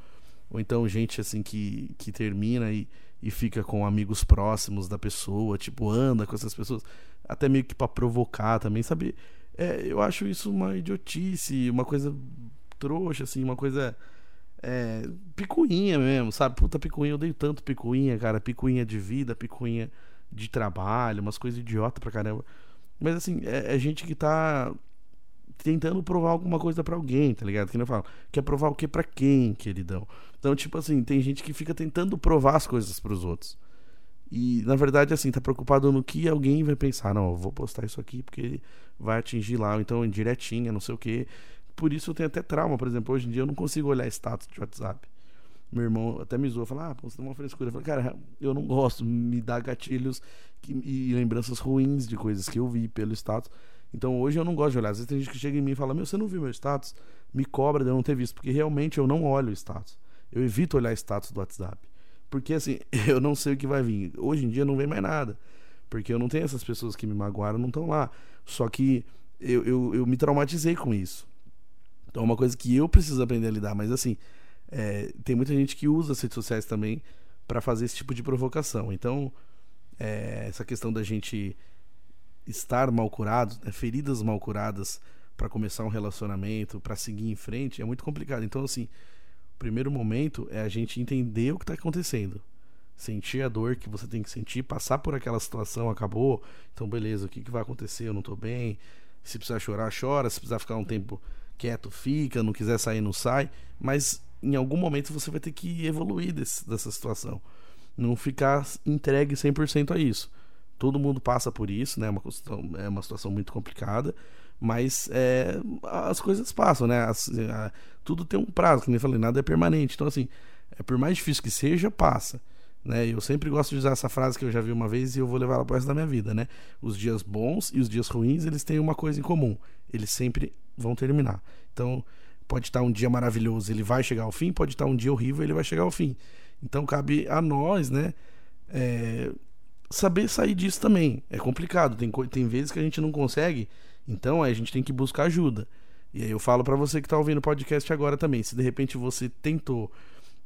Ou então gente assim que, que termina e, e fica com amigos próximos da pessoa, tipo, anda com essas pessoas, até meio que para provocar também, sabe? É, eu acho isso uma idiotice, uma coisa trouxa, assim, uma coisa é, picuinha mesmo, sabe? Puta picuinha, eu dei tanto picuinha, cara. Picuinha de vida, picuinha de trabalho, umas coisas idiota pra caramba. Mas assim, é, é gente que tá tentando provar alguma coisa para alguém, tá ligado? Que não fala, quer provar o que para quem, queridão? Então, tipo assim, tem gente que fica tentando provar as coisas para os outros. E na verdade, assim, tá preocupado no que alguém vai pensar. Não, eu vou postar isso aqui porque vai atingir lá, ou então direitinha, não sei o que por isso eu tenho até trauma, por exemplo, hoje em dia eu não consigo olhar status de WhatsApp. Meu irmão até me zoou, fala, ah, você tem uma frescura. Eu falei, cara, eu não gosto, me dá gatilhos que, e lembranças ruins de coisas que eu vi pelo status. Então hoje eu não gosto de olhar. Às vezes tem gente que chega em mim e fala, meu, você não viu meu status? Me cobra de eu não ter visto, porque realmente eu não olho o status. Eu evito olhar status do WhatsApp. Porque assim, eu não sei o que vai vir. Hoje em dia não vem mais nada. Porque eu não tenho essas pessoas que me magoaram, não estão lá. Só que eu, eu, eu, me traumatizei com isso. Então é uma coisa que eu preciso aprender a lidar. Mas assim, é, tem muita gente que usa as redes sociais também para fazer esse tipo de provocação. Então, é, essa questão da gente estar mal curado, né, feridas mal curadas para começar um relacionamento, para seguir em frente, é muito complicado. Então, assim, o primeiro momento é a gente entender o que está acontecendo. Sentir a dor que você tem que sentir, passar por aquela situação, acabou. Então, beleza, o que, que vai acontecer? Eu não estou bem. Se precisar chorar, chora. Se precisar ficar um tempo quieto, fica. Não quiser sair, não sai. Mas em algum momento você vai ter que evoluir desse, dessa situação. Não ficar entregue 100% a isso. Todo mundo passa por isso, né? É uma, é uma situação muito complicada, mas é, as coisas passam, né? As, a, tudo tem um prazo, como eu falei, nada é permanente. Então, assim, é, por mais difícil que seja, passa. Né? Eu sempre gosto de usar essa frase que eu já vi uma vez e eu vou levar ela para resto da minha vida, né? Os dias bons e os dias ruins, eles têm uma coisa em comum. Eles sempre vão terminar. Então, Pode estar um dia maravilhoso, ele vai chegar ao fim, pode estar um dia horrível, ele vai chegar ao fim. Então cabe a nós, né, é, saber sair disso também. É complicado, tem, tem vezes que a gente não consegue, então a gente tem que buscar ajuda. E aí eu falo para você que está ouvindo o podcast agora também, se de repente você tentou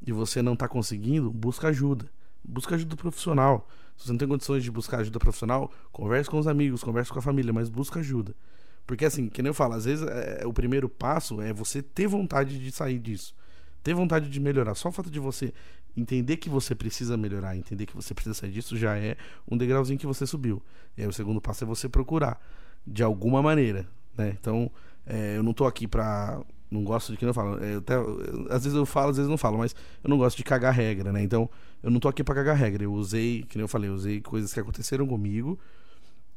e você não está conseguindo, busca ajuda. Busca ajuda profissional. Se você não tem condições de buscar ajuda profissional, converse com os amigos, converse com a família, mas busca ajuda. Porque assim, que nem eu falo, às vezes é, o primeiro passo é você ter vontade de sair disso. Ter vontade de melhorar. Só o fato de você entender que você precisa melhorar, entender que você precisa sair disso, já é um degrauzinho que você subiu. E aí o segundo passo é você procurar, de alguma maneira. Né? Então, é, eu não tô aqui pra. Não gosto de que eu falo. É, até, às vezes eu falo, às vezes não falo, mas eu não gosto de cagar regra, né? Então, eu não tô aqui pra cagar regra. Eu usei, que nem eu falei, eu usei coisas que aconteceram comigo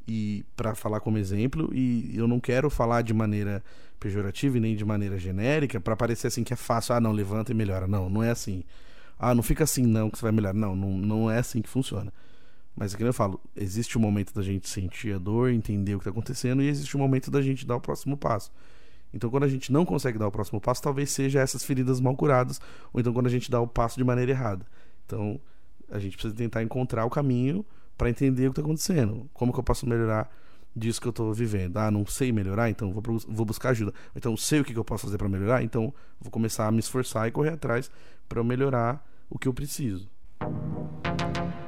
e para falar como exemplo e eu não quero falar de maneira pejorativa e nem de maneira genérica para parecer assim que é fácil, ah não, levanta e melhora. Não, não é assim. Ah, não fica assim não que você vai melhorar. Não, não, não é assim que funciona. Mas aqui é eu falo, existe o um momento da gente sentir a dor, entender o que está acontecendo e existe o um momento da gente dar o próximo passo. Então, quando a gente não consegue dar o próximo passo, talvez seja essas feridas mal curadas, ou então quando a gente dá o passo de maneira errada. Então, a gente precisa tentar encontrar o caminho para entender o que está acontecendo. Como que eu posso melhorar disso que eu estou vivendo? Ah, não sei melhorar, então vou, vou buscar ajuda. Então, sei o que, que eu posso fazer para melhorar, então vou começar a me esforçar e correr atrás para melhorar o que eu preciso.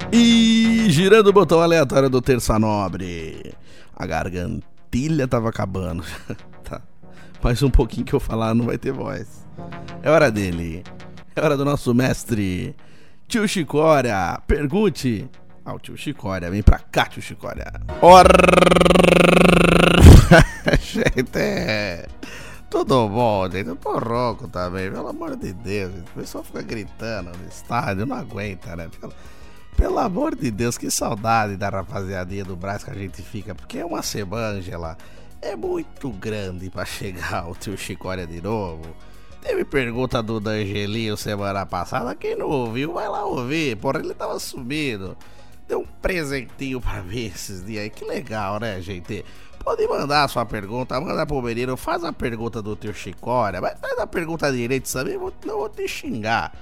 E girando o botão aleatório do Terça Nobre. A gargantilha tava acabando. tá. Mais um pouquinho que eu falar não vai ter voz. É hora dele. É hora do nosso mestre. Tio Chicória, pergunte ah, o tio Chicória. Vem pra cá, tio Chicória. Or... gente, é... Tudo bom, gente? Eu tô rouco também, pelo amor de Deus. O pessoal fica gritando no estádio, não aguenta, né? Pelo, pelo amor de Deus, que saudade da rapaziadinha do Brás que a gente fica, porque é uma semângela. É muito grande para chegar o tio Chicória de novo. Teve pergunta do Dangelinho semana passada. Quem não ouviu, vai lá ouvir. Porra, ele tava sumido deu um presentinho pra ver esses dias aí. Que legal, né, gente? Pode mandar a sua pergunta, manda pro menino, faz a pergunta do teu Chicória, mas faz a pergunta direito também, não vou te xingar.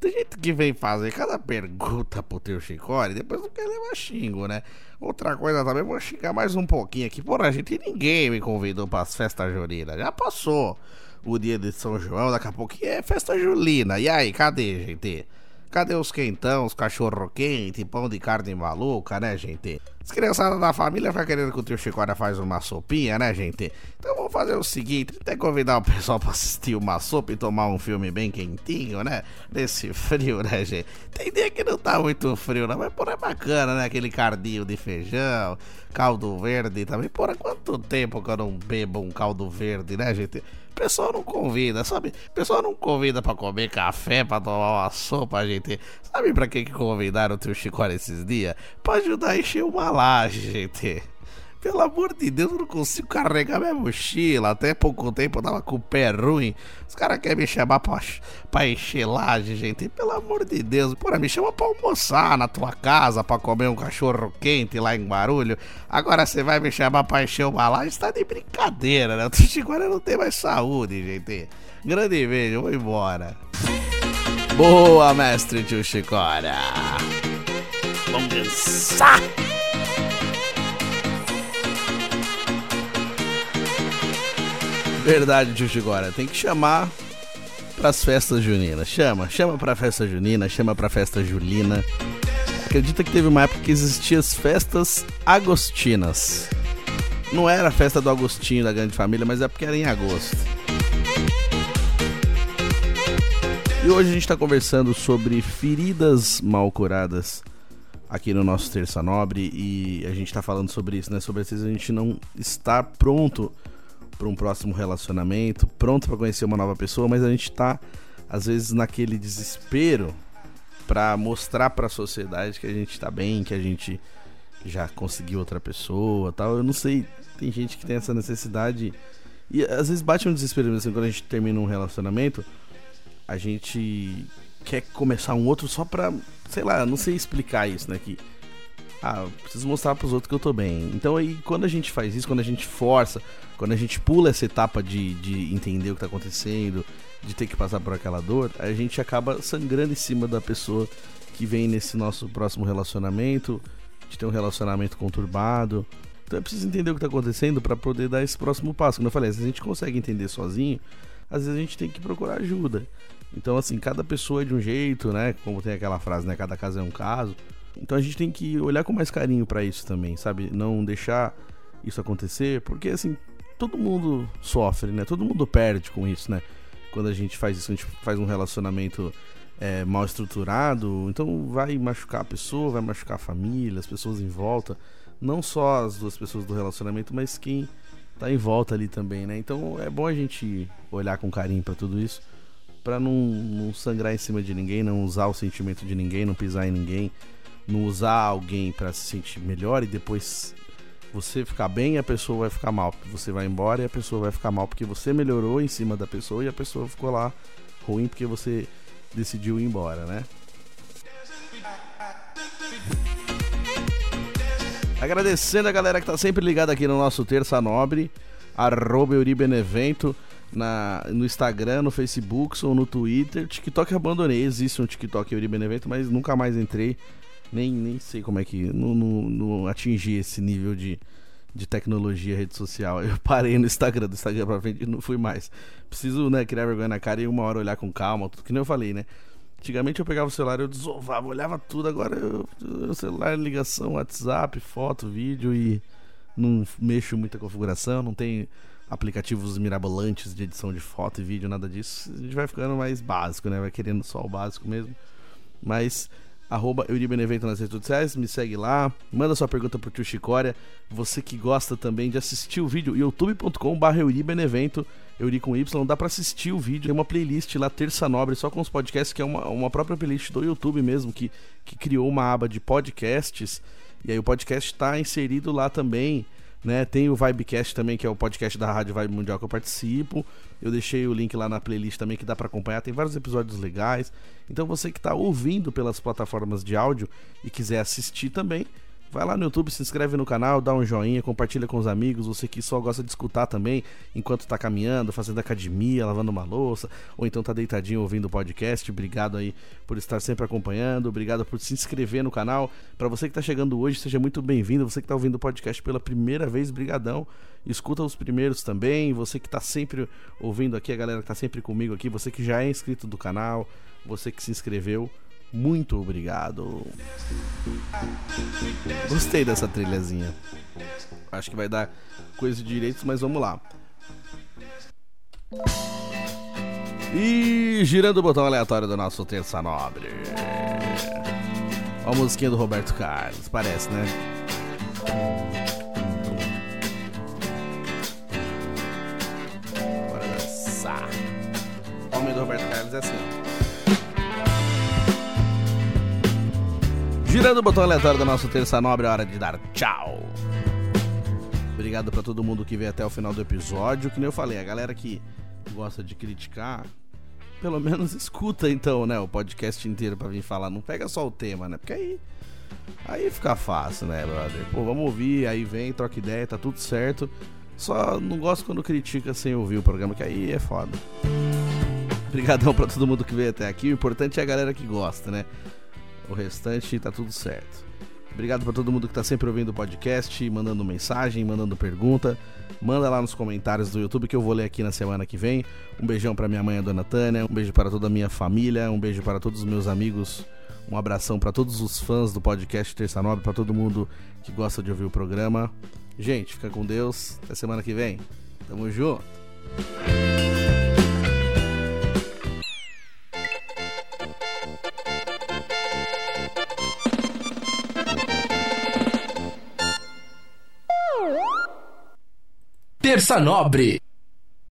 Tem gente que vem fazer cada pergunta pro teu Chicória depois não quer levar xingo, né? Outra coisa também, vou xingar mais um pouquinho aqui. Porra, gente, ninguém me convidou pras festas juninas. Já passou o dia de São João, daqui a pouco é festa julina. E aí, cadê, gente? Cadê os quentão, os cachorro quente, pão de carne maluca, né, gente? As criançadas da família ficam querendo que o tio Chicória faz uma sopinha, né, gente? Então vamos fazer o seguinte, até convidar o pessoal pra assistir uma sopa e tomar um filme bem quentinho, né? Nesse frio, né, gente? Tem dia que não tá muito frio, não, mas porra, é bacana, né? Aquele cardinho de feijão, caldo verde também. Porra, quanto tempo que eu não bebo um caldo verde, né, gente? Pessoal não convida, sabe? Pessoal não convida para comer café, para tomar uma sopa, gente. Sabe pra que, que convidaram o tio Chicória esses dias? Pra ajudar a encher uma laje, gente. Pelo amor de Deus, eu não consigo carregar minha mochila. Até pouco tempo eu tava com o pé ruim. Os caras querem me chamar pra, pra encher laje, gente. Pelo amor de Deus, porra, me chama pra almoçar na tua casa, pra comer um cachorro quente lá em Barulho. Agora você vai me chamar pra encher uma laje, tá de brincadeira, né? O agora não tem mais saúde, gente. Grande beijo, vou embora. Boa, mestre tio Chicora. Vamos dançar. Verdade, Chicora. Tem que chamar pras festas juninas. Chama, chama pra festa junina, chama pra festa julina. Acredita que teve uma época que existiam as festas agostinas. Não era a festa do Agostinho da Grande Família, mas é porque era em agosto. E hoje a gente está conversando sobre feridas mal curadas aqui no nosso Terça Nobre e a gente está falando sobre isso, né? Sobre vezes a gente não estar pronto para um próximo relacionamento, pronto para conhecer uma nova pessoa, mas a gente está às vezes naquele desespero para mostrar para a sociedade que a gente está bem, que a gente já conseguiu outra pessoa, tal. Eu não sei, tem gente que tem essa necessidade e às vezes bate um desespero assim, quando a gente termina um relacionamento a gente quer começar um outro só pra, sei lá, não sei explicar isso, né? Que, ah, preciso mostrar pros outros que eu tô bem. Então aí, quando a gente faz isso, quando a gente força, quando a gente pula essa etapa de, de entender o que tá acontecendo, de ter que passar por aquela dor, a gente acaba sangrando em cima da pessoa que vem nesse nosso próximo relacionamento, de ter um relacionamento conturbado. Então é preciso entender o que tá acontecendo para poder dar esse próximo passo. Como eu falei, se a gente consegue entender sozinho, às vezes a gente tem que procurar ajuda. Então, assim, cada pessoa é de um jeito, né? Como tem aquela frase, né? Cada caso é um caso. Então a gente tem que olhar com mais carinho para isso também, sabe? Não deixar isso acontecer, porque assim, todo mundo sofre, né? Todo mundo perde com isso, né? Quando a gente faz isso, a gente faz um relacionamento é, mal estruturado, então vai machucar a pessoa, vai machucar a família, as pessoas em volta. Não só as duas pessoas do relacionamento, mas quem tá em volta ali também, né? Então é bom a gente olhar com carinho para tudo isso para não, não sangrar em cima de ninguém, não usar o sentimento de ninguém, não pisar em ninguém, não usar alguém para se sentir melhor e depois você ficar bem e a pessoa vai ficar mal. Você vai embora e a pessoa vai ficar mal porque você melhorou em cima da pessoa e a pessoa ficou lá ruim porque você decidiu ir embora, né? Agradecendo a galera que tá sempre ligada aqui no nosso Terça Nobre, arroba Euribenevento na, no Instagram, no Facebook ou no Twitter. TikTok abandonei. Existe um TikTok Euri Benevento, mas nunca mais entrei. Nem, nem sei como é que. Não, não, não atingi esse nível de, de tecnologia, rede social. Eu parei no Instagram, do Instagram pra frente e não fui mais. Preciso, né, criar vergonha na cara e uma hora olhar com calma, tudo que nem eu falei, né? Antigamente eu pegava o celular, eu desovava, olhava tudo, agora eu, celular, ligação, WhatsApp, foto, vídeo e não mexo muita configuração, não tem aplicativos mirabolantes de edição de foto e vídeo, nada disso. A gente vai ficando mais básico, né? Vai querendo só o básico mesmo. Mas arroba Euribenevento nas redes sociais, me segue lá, manda sua pergunta pro tio Chicória, você que gosta também de assistir o vídeo, youtube.com barra Euribenevento, Euri com Y, dá para assistir o vídeo, tem uma playlist lá, Terça Nobre, só com os podcasts, que é uma, uma própria playlist do YouTube mesmo, que, que criou uma aba de podcasts, e aí o podcast está inserido lá também, né? Tem o Vibecast também, que é o podcast da Rádio Vibe Mundial que eu participo. Eu deixei o link lá na playlist também que dá para acompanhar. Tem vários episódios legais. Então você que está ouvindo pelas plataformas de áudio e quiser assistir também, Vai lá no YouTube, se inscreve no canal, dá um joinha, compartilha com os amigos. Você que só gosta de escutar também enquanto tá caminhando, fazendo academia, lavando uma louça, ou então tá deitadinho ouvindo o podcast. Obrigado aí por estar sempre acompanhando, obrigado por se inscrever no canal. Para você que tá chegando hoje, seja muito bem-vindo. Você que tá ouvindo o podcast pela primeira vez, brigadão. Escuta os primeiros também. Você que tá sempre ouvindo aqui, a galera que tá sempre comigo aqui, você que já é inscrito do canal, você que se inscreveu muito obrigado. Gostei dessa trilhazinha. Acho que vai dar coisa de direitos, mas vamos lá. E girando o botão aleatório do nosso Terça Nobre. Olha a musiquinha do Roberto Carlos, parece, né? Bora dançar. O homem do Roberto Carlos é assim, ó. Girando o botão aleatório da nossa terça nobre, é hora de dar tchau. Obrigado para todo mundo que veio até o final do episódio. Que nem eu falei, a galera que gosta de criticar, pelo menos escuta então, né, o podcast inteiro para vir falar. Não pega só o tema, né? Porque aí aí fica fácil, né, brother? Pô, vamos ouvir, aí vem, troca ideia, tá tudo certo. Só não gosto quando critica sem ouvir o programa, que aí é foda. Obrigadão pra todo mundo que veio até aqui. O importante é a galera que gosta, né? O restante tá tudo certo. Obrigado pra todo mundo que tá sempre ouvindo o podcast, mandando mensagem, mandando pergunta. Manda lá nos comentários do YouTube que eu vou ler aqui na semana que vem. Um beijão pra minha mãe, a dona Tânia. Um beijo para toda a minha família. Um beijo para todos os meus amigos. Um abração para todos os fãs do podcast Terça Nobre, para todo mundo que gosta de ouvir o programa. Gente, fica com Deus. Até semana que vem. Tamo junto. Terça Nobre